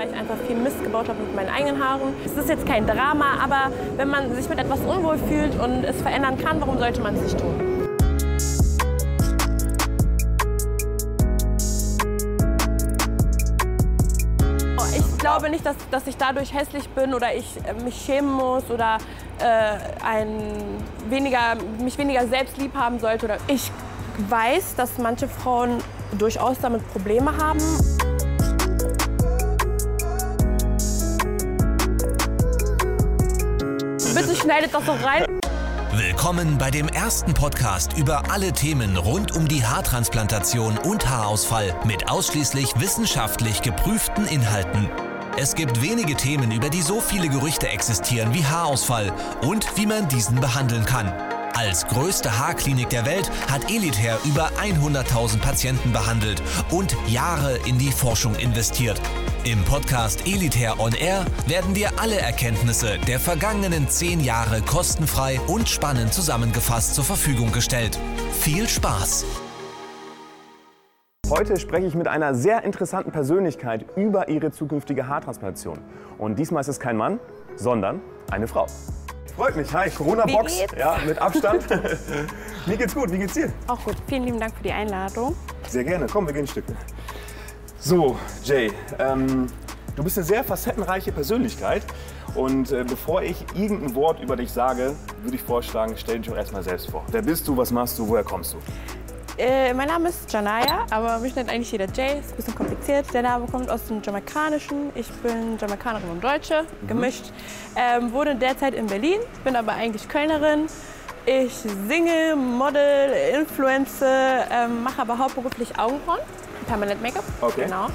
weil ich einfach viel Mist gebaut habe mit meinen eigenen Haaren. Es ist jetzt kein Drama, aber wenn man sich mit etwas unwohl fühlt und es verändern kann, warum sollte man es nicht tun? Ich glaube nicht, dass, dass ich dadurch hässlich bin oder ich äh, mich schämen muss oder äh, ein weniger, mich weniger selbst lieb haben sollte. Oder ich weiß, dass manche Frauen durchaus damit Probleme haben. Bitte schneidet das doch rein. Willkommen bei dem ersten Podcast über alle Themen rund um die Haartransplantation und Haarausfall mit ausschließlich wissenschaftlich geprüften Inhalten. Es gibt wenige Themen, über die so viele Gerüchte existieren wie Haarausfall und wie man diesen behandeln kann. Als größte Haarklinik der Welt hat Elitair über 100.000 Patienten behandelt und Jahre in die Forschung investiert. Im Podcast Elitair On Air werden dir alle Erkenntnisse der vergangenen zehn Jahre kostenfrei und spannend zusammengefasst zur Verfügung gestellt. Viel Spaß! Heute spreche ich mit einer sehr interessanten Persönlichkeit über ihre zukünftige Haartransplantation. Und diesmal ist es kein Mann, sondern eine Frau. Freut mich. Hi, Corona-Box. Ja, mit Abstand. Mir geht's gut. Wie geht's dir? Auch gut. Vielen lieben Dank für die Einladung. Sehr gerne. Komm, wir gehen ein Stück. So, Jay, ähm, du bist eine sehr facettenreiche Persönlichkeit. Und äh, bevor ich irgendein Wort über dich sage, würde ich vorschlagen, stell dich doch erstmal selbst vor. Wer bist du, was machst du, woher kommst du? Äh, mein Name ist Janaya, aber mich nennt eigentlich jeder Jay. Ist ein bisschen kompliziert. Der Name kommt aus dem Jamaikanischen. Ich bin Jamaikanerin und Deutsche, gemischt. Ähm, wohne derzeit in Berlin, bin aber eigentlich Kölnerin. Ich singe, model, influence, ähm, mache aber hauptberuflich Augenbrauen, Permanent Make-up. Okay. Genau.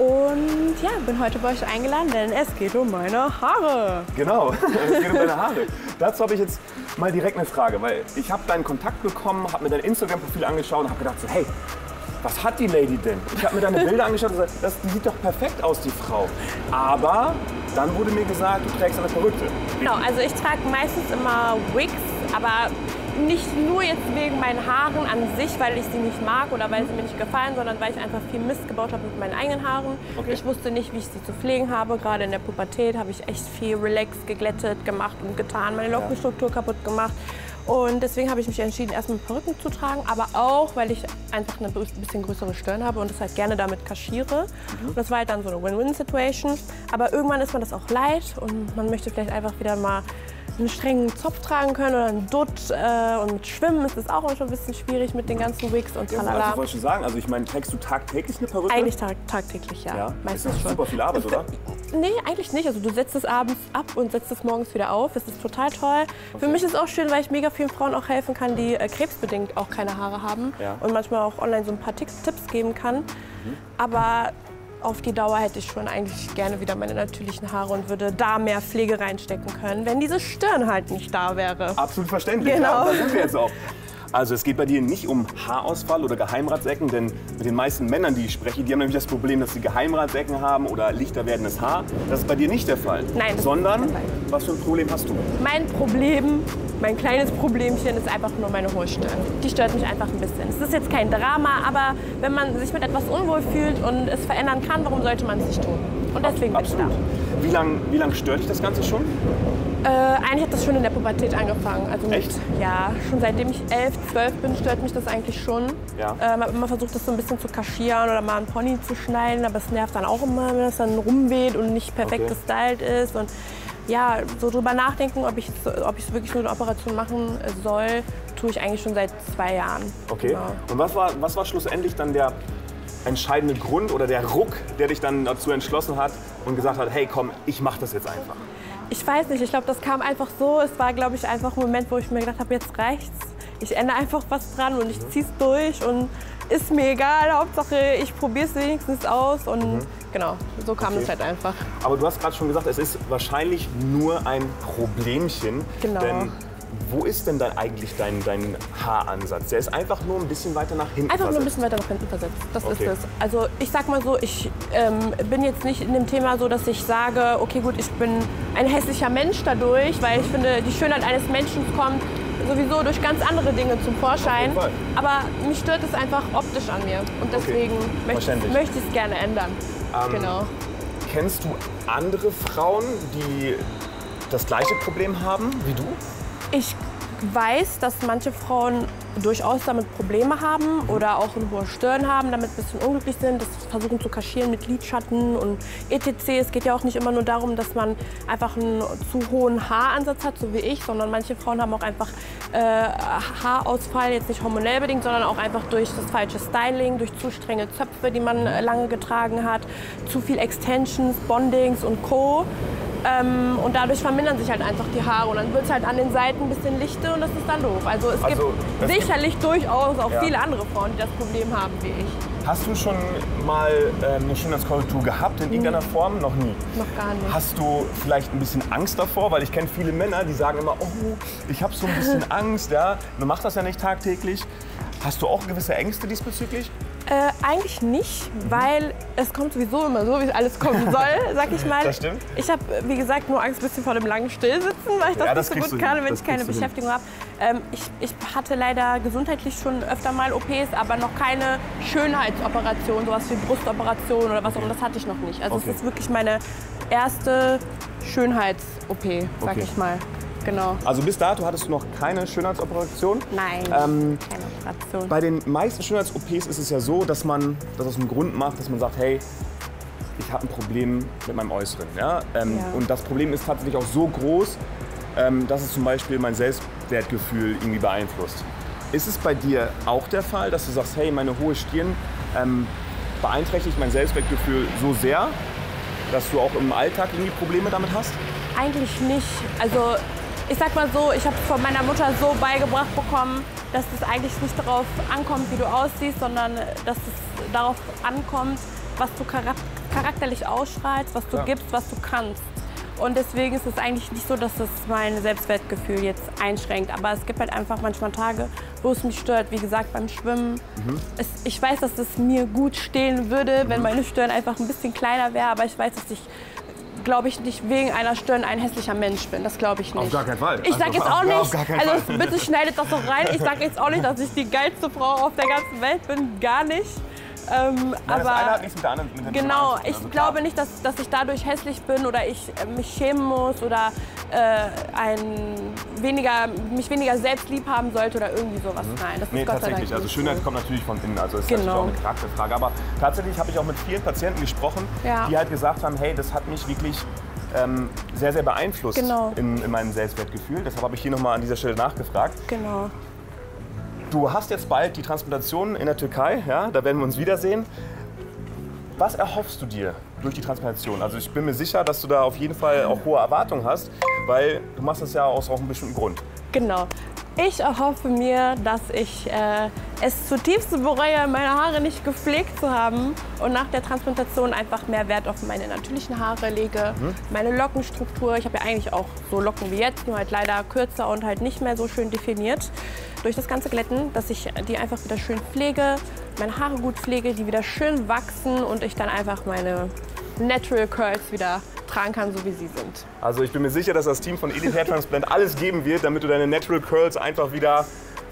Und ja, bin heute bei euch eingeladen, denn es geht um meine Haare. Genau, es geht um deine Haare. Dazu habe ich jetzt mal direkt eine Frage, weil ich habe deinen Kontakt bekommen, habe mir dein Instagram-Profil angeschaut und habe gedacht so, hey, was hat die Lady denn? Ich habe mir deine Bilder angeschaut und gesagt, das, die sieht doch perfekt aus, die Frau. Aber dann wurde mir gesagt, du trägst eine Perücke. Genau, also ich trage meistens immer Wigs, aber nicht nur jetzt wegen meinen Haaren an sich, weil ich sie nicht mag oder weil sie mir nicht gefallen, sondern weil ich einfach viel Mist gebaut habe mit meinen eigenen Haaren. Okay. Ich wusste nicht, wie ich sie zu pflegen habe. Gerade in der Pubertät habe ich echt viel relaxed, geglättet, gemacht und getan, meine Lockenstruktur kaputt gemacht. Und deswegen habe ich mich entschieden, erstmal Perücken zu tragen, aber auch, weil ich einfach eine bisschen größere Stirn habe und das halt gerne damit kaschiere. Und das war halt dann so eine Win-Win-Situation. Aber irgendwann ist man das auch leid und man möchte vielleicht einfach wieder mal einen strengen Zopf tragen können oder einen Dutt. Äh, und Schwimmen ist es auch schon ein bisschen schwierig mit den ganzen Wigs und Ja, also wollte schon sagen, also ich meine, trägst du tagtäglich eine Perücke? Eigentlich tag tagtäglich, ja. Ja, ist Meistens das schon. super viel Arbeit, oder? Nee, eigentlich nicht. Also du setzt es abends ab und setzt es morgens wieder auf. Das ist total toll. Für mich ist es auch schön, weil ich mega vielen Frauen auch helfen kann, die äh, krebsbedingt auch keine Haare haben. Ja. Und manchmal auch online so ein paar Tipps, Tipps geben kann. Mhm. Aber auf die Dauer hätte ich schon eigentlich gerne wieder meine natürlichen Haare und würde da mehr Pflege reinstecken können, wenn diese Stirn halt nicht da wäre. Absolut verständlich. Genau. Ja, da sind wir jetzt auch. Also es geht bei dir nicht um Haarausfall oder Geheimratsecken, denn mit den meisten Männern, die ich spreche, die haben nämlich das Problem, dass sie Geheimratsecken haben oder lichter werdendes Haar. Das ist bei dir nicht der Fall. Nein, Sondern, was für ein Problem hast du? Mein Problem, mein kleines Problemchen ist einfach nur meine hohe Stirn. Die stört mich einfach ein bisschen. Es ist jetzt kein Drama, aber wenn man sich mit etwas unwohl fühlt und es verändern kann, warum sollte man es nicht tun? Und deswegen bin ich Absolut. da. Wie lange wie lang stört dich das Ganze schon? Äh, eigentlich hat das schon in der Pubertät angefangen. Also mit, Echt? Ja, schon seitdem ich elf, zwölf bin, stört mich das eigentlich schon. Ja. Äh, man hat immer versucht, das so ein bisschen zu kaschieren oder mal einen Pony zu schneiden, aber es nervt dann auch immer, wenn das dann rumweht und nicht perfekt Okay. gestylt ist. Und ja, so drüber nachdenken, ob ich, ob ich wirklich so eine Operation machen soll, tue ich eigentlich schon seit zwei Jahren. Okay. Genau. Und was war, was war schlussendlich dann der entscheidende Grund oder der Ruck, der dich dann dazu entschlossen hat und gesagt hat, hey komm, ich mach das jetzt einfach? Ich weiß nicht, ich glaube, das kam einfach so. Es war, glaube ich, einfach ein Moment, wo ich mir gedacht habe, jetzt reicht's. Ich ändere einfach was dran und ich zieh's durch und ist mir egal. Hauptsache, ich probiere es wenigstens aus und genau, so kam Okay. es halt einfach. Aber du hast gerade schon gesagt, es ist wahrscheinlich nur ein Problemchen. Genau. Denn wo ist denn dann eigentlich dein, dein Haaransatz? Der ist einfach nur ein bisschen weiter nach hinten Einfach nur ein versetzt. bisschen weiter nach hinten versetzt. Das Okay. ist es. Also ich sag mal so, ich ähm, bin jetzt nicht in dem Thema so, dass ich sage, okay gut, ich bin ein hässlicher Mensch dadurch, weil ich finde, die Schönheit eines Menschen kommt sowieso durch ganz andere Dinge zum Vorschein. Aber mich stört es einfach optisch an mir. Und deswegen möchte, verständlich. möchte ich es gerne ändern. Ähm, genau. kennst du andere Frauen, die das gleiche Problem haben wie du? Ich weiß, dass manche Frauen durchaus damit Probleme haben oder auch eine hohe Stirn haben, damit ein bisschen unglücklich sind, das versuchen zu kaschieren mit Lidschatten und etc. Es geht ja auch nicht immer nur darum, dass man einfach einen zu hohen Haaransatz hat, so wie ich, sondern manche Frauen haben auch einfach äh, Haarausfall, jetzt nicht hormonell bedingt, sondern auch einfach durch das falsche Styling, durch zu strenge Zöpfe, die man äh, lange getragen hat, zu viel Extensions, Bondings und Co. Ähm, und dadurch vermindern sich halt einfach die Haare und dann wird es halt an den Seiten ein bisschen lichte und das ist dann doof. Also es Also, gibt sicherlich durchaus auch Ja. viele andere Frauen, die das Problem haben wie ich. Hast du schon mal ähm, eine Schönheitskorrektur gehabt in irgendeiner Form? Noch nie. Noch gar nicht. Hast du vielleicht ein bisschen Angst davor? Weil ich kenne viele Männer, die sagen immer, oh, ich habe so ein bisschen Angst. Ja, man macht das ja nicht tagtäglich. Hast du auch gewisse Ängste diesbezüglich? Äh, eigentlich nicht, weil es kommt sowieso immer so, wie alles kommen soll, sag ich mal. Das stimmt. Ich habe, wie gesagt, nur Angst ein bisschen vor dem langen Stillsitzen, weil ich das Ja, das nicht so gut kann, wenn Das ich keine. Beschäftigung habe. Ähm, ich, ich hatte leider gesundheitlich schon öfter mal OPs, aber noch keine Schönheitsoperation, sowas wie Brustoperation oder was auch immer, das hatte ich noch nicht. Also Okay. es ist wirklich meine erste Schönheits-OP, sag Okay. ich mal. Genau. Also bis dato hattest du noch keine Schönheitsoperation. Nein, Ähm, keine Operation. Bei den meisten Schönheits-OPs ist es ja so, dass man das aus einem Grund macht, dass man sagt, hey, ich habe ein Problem mit meinem Äußeren. Ja? Ähm, Ja. Und das Problem ist tatsächlich auch so groß, ähm, dass es zum Beispiel mein Selbstwertgefühl irgendwie beeinflusst. Ist es bei dir auch der Fall, dass du sagst, hey, meine hohe Stirn ähm, beeinträchtigt mein Selbstwertgefühl so sehr, dass du auch im Alltag irgendwie Probleme damit hast? Eigentlich nicht. Also ich sag mal so, ich habe von meiner Mutter so beigebracht bekommen, dass es eigentlich nicht darauf ankommt, wie du aussiehst, sondern dass es darauf ankommt, was du charak charakterlich ausstrahlst, was du Ja. gibst, was du kannst. Und deswegen ist es eigentlich nicht so, dass es mein Selbstwertgefühl jetzt einschränkt. Aber es gibt halt einfach manchmal Tage, wo es mich stört. Wie gesagt, beim Schwimmen. Es, ich weiß, dass es mir gut stehen würde, wenn meine Stirn einfach ein bisschen kleiner wäre. Aber ich weiß, dass ich glaube ich, nicht wegen einer Stirn ein hässlicher Mensch bin. Das glaube ich nicht. Auf gar keinen Fall. Ich sage Also, jetzt auch nicht, also Fall. bitte schneidet das doch rein. Ich sage jetzt auch nicht, dass ich die geilste Frau auf der ganzen Welt bin. Gar nicht. Ähm, Nein, das aber eine hat nichts mit der anderen mit Genau, anderen zu tun. ich Also glaube nicht, dass, dass ich dadurch hässlich bin oder ich äh, mich schämen muss oder äh, ein weniger, mich weniger selbst lieb haben sollte oder irgendwie sowas. Nein, das ist Nee, Gott sei tatsächlich. Dank Also Schönheit so. kommt natürlich von innen. Also ist Genau. natürlich auch eine Charakterfrage. Aber tatsächlich habe ich auch mit vielen Patienten gesprochen, Ja. die halt gesagt haben, hey, das hat mich wirklich ähm, sehr, sehr beeinflusst Genau. in, in meinem Selbstwertgefühl. Deshalb habe ich hier nochmal an dieser Stelle nachgefragt. Genau. Du hast jetzt bald die Transplantation in der Türkei, ja? da werden wir uns wiedersehen. Was erhoffst du dir durch die Transplantation? Also ich bin mir sicher, dass du da auf jeden Fall auch hohe Erwartungen hast, weil du machst das ja aus auch einem bestimmten Grund. Genau. Ich erhoffe mir, dass ich äh, es zutiefst bereue, meine Haare nicht gepflegt zu haben und nach der Transplantation einfach mehr Wert auf meine natürlichen Haare lege, meine Lockenstruktur. Ich habe ja eigentlich auch so Locken wie jetzt, nur halt leider kürzer und halt nicht mehr so schön definiert. Durch das ganze Glätten, dass ich die einfach wieder schön pflege, meine Haare gut pflege, die wieder schön wachsen und ich dann einfach meine Natural Curls wieder tragen kann, so wie sie sind. Also ich bin mir sicher, dass das Team von Edith Hair Transplant alles geben wird, damit du deine Natural Curls einfach wieder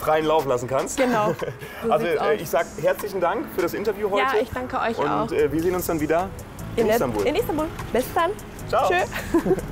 freien Lauf lassen kannst. Genau. So Also äh, ich sage herzlichen Dank für das Interview heute. Ja, ich danke euch Und auch. äh, wir sehen uns dann wieder in, der- Istanbul. In Istanbul. Bis dann. Ciao. Tschö.